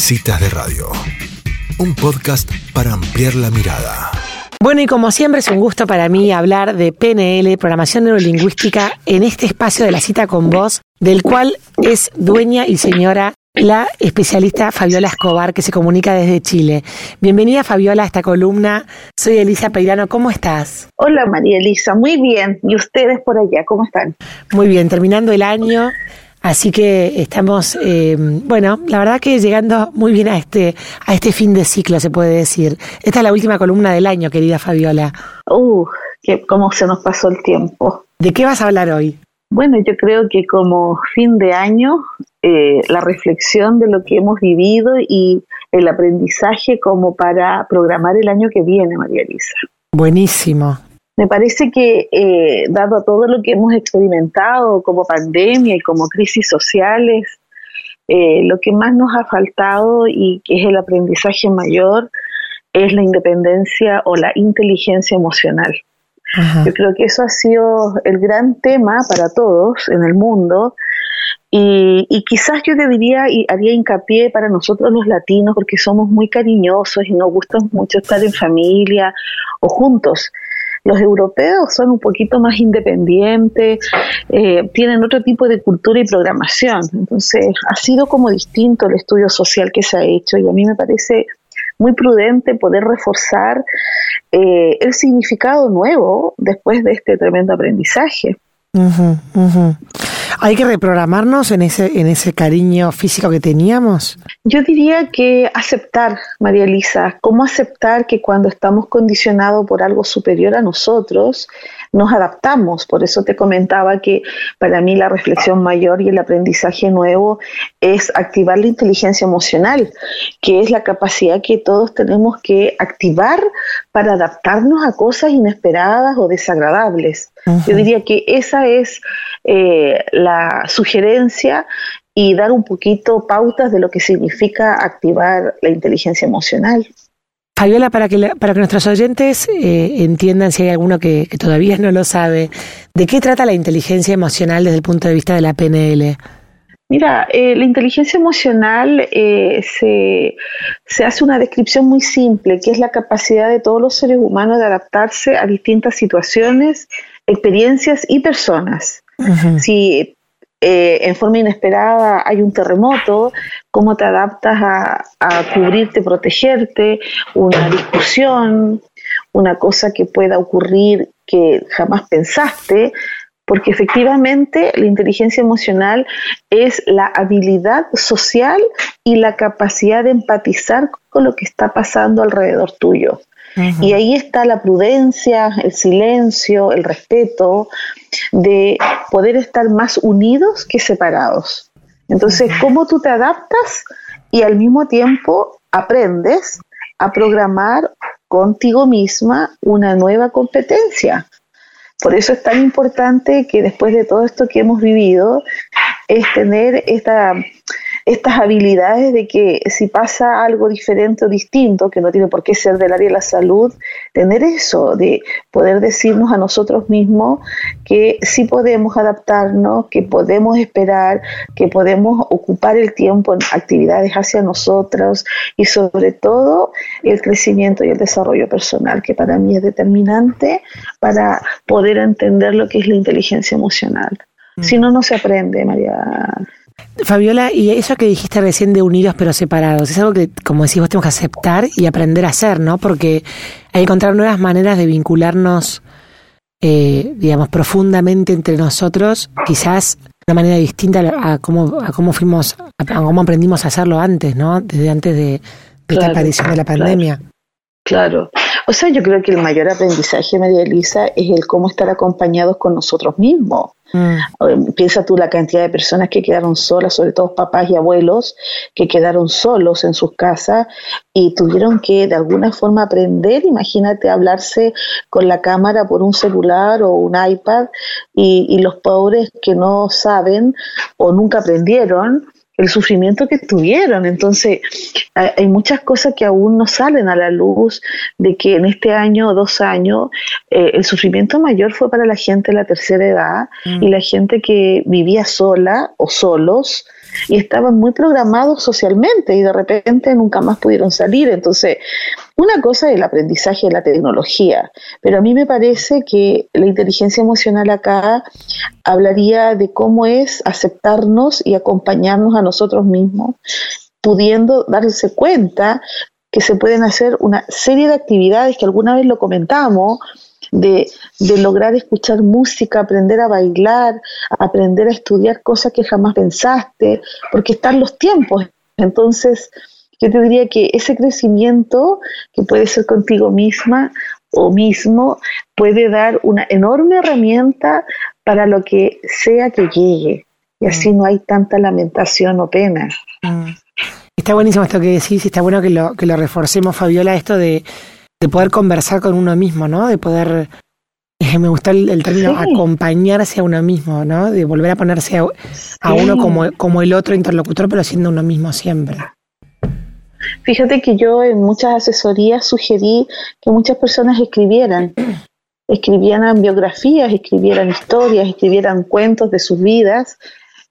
Citas de Radio, un podcast para ampliar la mirada. Bueno, y como siempre es un gusto para mí hablar de PNL, programación neurolingüística, en este espacio de la cita con vos, del cual es dueña y señora la especialista Fabiola Escobar, que se comunica desde Chile. Bienvenida Fabiola a esta columna. Soy Elisa Peirano, ¿cómo estás? Hola María Elisa, muy bien. ¿Y ustedes por allá, cómo están? Muy bien, terminando el año, Así que estamos, eh, bueno, la verdad que llegando muy bien a este, a este fin de ciclo, se puede decir. Esta es la última columna del año, querida Fabiola. Uh, que cómo se nos pasó el tiempo. ¿De qué vas a hablar hoy? Bueno, yo creo que como fin de año, eh, la reflexión de lo que hemos vivido y el aprendizaje como para programar el año que viene, María Elisa. Buenísimo. Me parece que, eh, dado todo lo que hemos experimentado como pandemia y como crisis sociales, eh, lo que más nos ha faltado y que es el aprendizaje mayor es la independencia o la inteligencia emocional. Yo creo que eso ha sido el gran tema para todos en el mundo y, y, quizás yo te diría y haría hincapié para nosotros los latinos porque somos muy cariñosos y nos gusta mucho estar en familia o juntos. Los europeos son un poquito más independientes, eh, tienen otro tipo de cultura y programación. Entonces, ha sido como distinto el estudio social que se ha hecho y a mí me parece muy prudente poder reforzar eh, el significado nuevo después de este tremendo aprendizaje. ¿Hay que reprogramarnos en ese, en ese cariño físico que teníamos? Yo diría que aceptar, María Elisa, cómo aceptar que cuando estamos condicionados por algo superior a nosotros, nos adaptamos. Por eso te comentaba que para mí la reflexión mayor y el aprendizaje nuevo es activar la inteligencia emocional, que es la capacidad que todos tenemos que activar para adaptarnos a cosas inesperadas o desagradables. Yo diría que esa es eh, la sugerencia y dar un poquito pautas de lo que significa activar la inteligencia emocional. Fabiola, para que, para que nuestros oyentes eh, entiendan, si hay alguno que, todavía no lo sabe, ¿de qué trata la inteligencia emocional desde el punto de vista de la PNL? Mira, eh, la inteligencia emocional se, se, hace una descripción muy simple, que es la capacidad de todos los seres humanos de adaptarse a distintas situaciones, experiencias y personas. Si eh, en forma inesperada hay un terremoto, cómo te adaptas a, cubrirte, protegerte, una discusión, una cosa que pueda ocurrir que jamás pensaste, porque efectivamente la inteligencia emocional es la habilidad social y la capacidad de empatizar con lo que está pasando alrededor tuyo. Y ahí está la prudencia, el silencio, el respeto, de poder estar más unidos que separados. Entonces, ¿cómo tú te adaptas y al mismo tiempo aprendes a programar contigo misma una nueva competencia? Por eso es tan importante que después de todo esto que hemos vivido, es tener esta estas habilidades de que si pasa algo diferente o distinto, que no tiene por qué ser del área de la salud, tener eso, de poder decirnos a nosotros mismos que sí podemos adaptarnos, que podemos esperar, que podemos ocupar el tiempo en actividades hacia nosotros y sobre todo el crecimiento y el desarrollo personal, que para mí es determinante para poder entender lo que es la inteligencia emocional. Mm. Si no, no se aprende, María Fabiola, y eso que dijiste recién de unidos pero separados, es algo que, como decís vos, tenemos que aceptar y aprender a hacer, ¿no? Porque hay que encontrar nuevas maneras de vincularnos, eh, digamos, profundamente entre nosotros, quizás de una manera distinta a cómo, a cómo fuimos, a cómo aprendimos a hacerlo antes, ¿no? Desde antes de, esta aparición de la pandemia. Claro. O sea, yo creo que el mayor aprendizaje, María Elisa, es el cómo estar acompañados con nosotros mismos. Mm. Piensa tú la cantidad de personas que quedaron solas, sobre todo papás y abuelos, que quedaron solos en sus casas y tuvieron que de alguna forma aprender, imagínate, hablarse con la cámara por un celular o un iPad y, y los pobres que no saben o nunca aprendieron el sufrimiento que tuvieron. Entonces, hay muchas cosas que aún no salen a la luz de que en este año o dos años eh, el sufrimiento mayor fue para la gente de la tercera edad y mm. la gente que vivía sola o solos y estaban muy programados socialmente y de repente nunca más pudieron salir. Entonces, una cosa es el aprendizaje de la tecnología, pero a mí me parece que la inteligencia emocional acá hablaría de cómo es aceptarnos y acompañarnos a nosotros mismos, pudiendo darse cuenta que se pueden hacer una serie de actividades que alguna vez lo comentamos, de, lograr escuchar música, aprender a bailar, aprender a estudiar cosas que jamás pensaste, porque están los tiempos. Entonces, yo te diría que ese crecimiento que puede ser contigo misma o mismo puede dar una enorme herramienta para lo que sea que llegue. Y así mm. no hay tanta lamentación o pena. Mm. Está buenísimo esto que decís y está bueno que lo, que lo reforcemos, Fabiola, esto de, poder conversar con uno mismo, ¿no? De poder, eh, me gusta el, término, acompañarse a uno mismo, ¿no? De volver a ponerse a, uno como, como el otro interlocutor, pero siendo uno mismo siempre. Fíjate que yo en muchas asesorías sugerí que muchas personas escribieran, escribieran biografías, escribieran historias, escribieran cuentos de sus vidas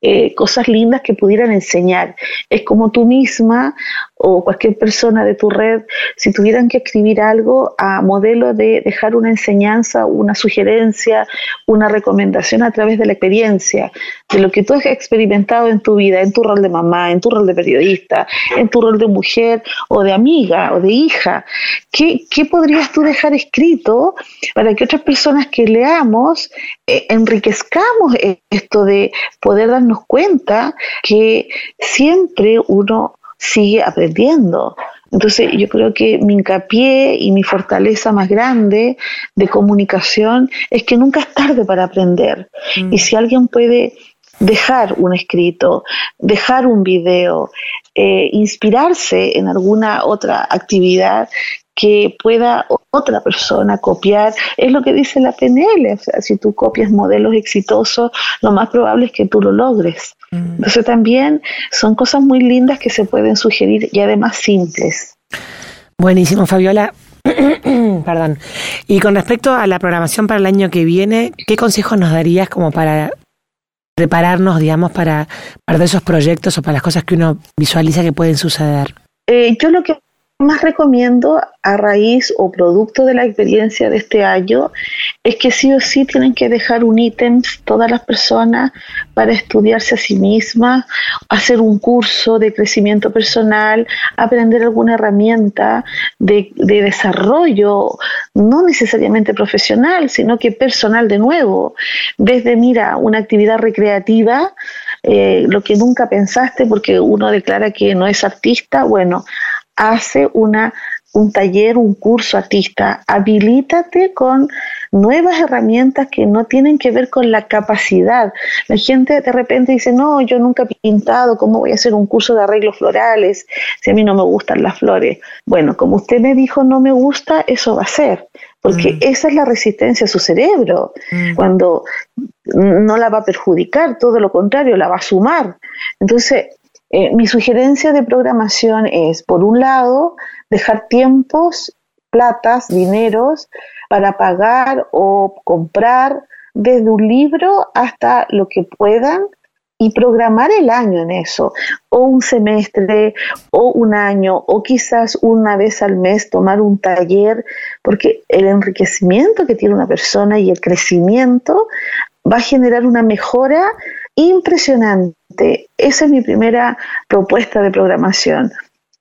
eh, cosas lindas que pudieran enseñar. Es como tú misma o cualquier persona de tu red, si tuvieran que escribir algo a modelo de dejar una enseñanza, una sugerencia, una recomendación a través de la experiencia, de lo que tú has experimentado en tu vida, en tu rol de mamá, en tu rol de periodista, en tu rol de mujer o de amiga o de hija, ¿qué, qué podrías tú dejar escrito para que otras personas que leamos eh, enriquezcamos esto de poder darnos cuenta que siempre uno sigue aprendiendo. Entonces yo creo que mi hincapié y mi fortaleza más grande de comunicación es que nunca es tarde para aprender. Mm. Y si alguien puede dejar un escrito, dejar un video, eh, inspirarse en alguna otra actividad que pueda otra persona copiar. Es lo que dice la PNL. O sea, si tú copias modelos exitosos, lo más probable es que tú lo logres. Mm. Entonces también son cosas muy lindas que se pueden sugerir y además simples. Buenísimo, Fabiola. Perdón. Y con respecto a la programación para el año que viene, ¿qué consejos nos darías como para prepararnos, digamos, para, para esos proyectos o para las cosas que uno visualiza que pueden suceder? Eh, yo lo que más recomiendo a raíz o producto de la experiencia de este año es que sí o sí tienen que dejar un ítem todas las personas para estudiarse a sí mismas, hacer un curso de crecimiento personal, aprender alguna herramienta de, de desarrollo, no necesariamente profesional, sino que personal de nuevo. Desde, mira, una actividad recreativa, eh, lo que nunca pensaste porque uno declara que no es artista, bueno, hace una, un taller, un curso artista, habilítate con nuevas herramientas que no tienen que ver con la capacidad. La gente de repente dice, no, yo nunca he pintado, ¿cómo voy a hacer un curso de arreglos florales si a mí no me gustan las flores? Bueno, como usted me dijo, no me gusta, eso va a ser, porque mm. esa es la resistencia a su cerebro, mm. cuando no la va a perjudicar, todo lo contrario, la va a sumar. Entonces, eh, mi sugerencia de programación es, por un lado, dejar tiempos, platas, dineros para pagar o comprar desde un libro hasta lo que puedan y programar el año en eso, o un semestre, o un año, o quizás una vez al mes tomar un taller, porque el enriquecimiento que tiene una persona y el crecimiento va a generar una mejora impresionante. Esa es mi primera propuesta de programación.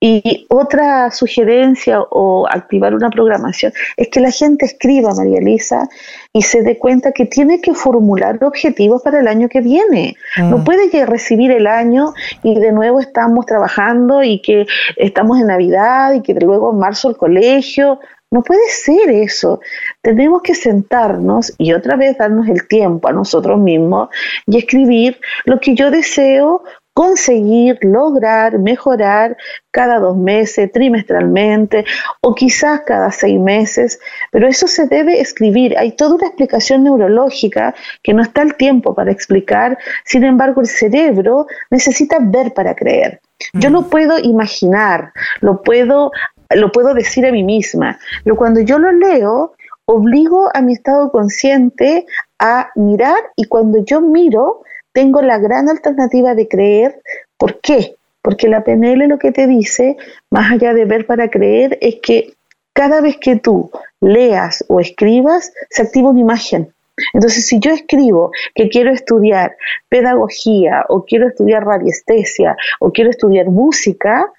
Y otra sugerencia o activar una programación es que la gente escriba, María Elisa, y se dé cuenta que tiene que formular objetivos para el año que viene. No mm. puede recibir el año y de nuevo estamos trabajando y que estamos en Navidad y que luego en marzo el colegio. No puede ser eso. Tenemos que sentarnos y otra vez darnos el tiempo a nosotros mismos y escribir lo que yo deseo conseguir, lograr, mejorar cada dos meses, trimestralmente o quizás cada seis meses, pero eso se debe escribir. Hay toda una explicación neurológica que no está el tiempo para explicar, sin embargo el cerebro necesita ver para creer. Yo lo puedo imaginar, lo puedo lo puedo decir a mí misma, pero cuando yo lo leo, obligo a mi estado consciente a mirar y cuando yo miro, tengo la gran alternativa de creer ¿Por qué? Porque la PNL lo que te dice, más allá de ver para creer, es que cada vez que tú leas o escribas, se activa una imagen. Entonces, si yo escribo que quiero estudiar pedagogía o quiero estudiar radiestesia o quiero estudiar música,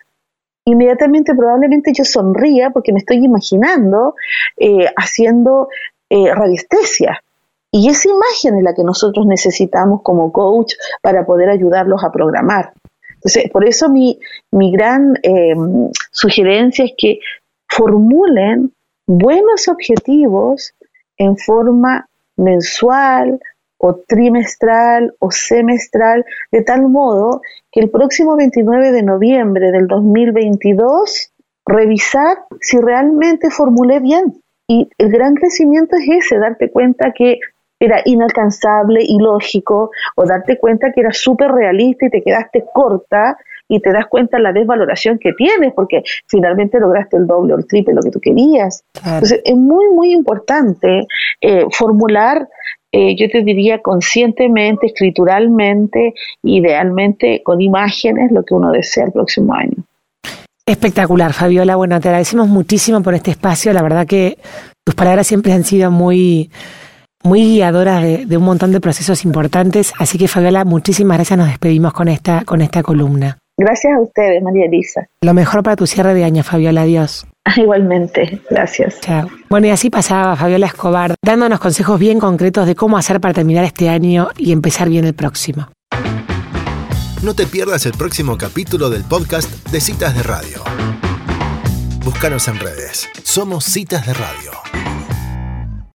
inmediatamente probablemente yo sonría porque me estoy imaginando eh, haciendo eh, radiestesia. Y esa imagen es la que nosotros necesitamos como coach para poder ayudarlos a programar. Entonces, por eso mi, mi gran eh, sugerencia es que formulen buenos objetivos en forma mensual o trimestral o semestral, de tal modo que el próximo 29 de noviembre del 2022 revisar si realmente formulé bien. Y el gran crecimiento es ese, darte cuenta que era inalcanzable, ilógico, o darte cuenta que era súper realista y te quedaste corta y te das cuenta la desvaloración que tienes, porque finalmente lograste el doble o el triple de lo que tú querías. Entonces, es muy, muy importante eh, formular, eh, yo te diría conscientemente, escrituralmente, idealmente con imágenes, lo que uno desea el próximo año. Espectacular, Fabiola. Bueno, te agradecemos muchísimo por este espacio. La verdad que tus palabras siempre han sido muy muy guiadora de, un montón de procesos importantes. Así que Fabiola, muchísimas gracias. Nos despedimos con esta, con esta columna. Gracias a ustedes, María Elisa. Lo mejor para tu cierre de año, Fabiola. Adiós. Igualmente, gracias. Chao. Bueno, y así pasaba Fabiola Escobar, dándonos consejos bien concretos de cómo hacer para terminar este año y empezar bien el próximo. No te pierdas el próximo capítulo del podcast de Citas de Radio. Búscanos en redes. Somos Citas de Radio.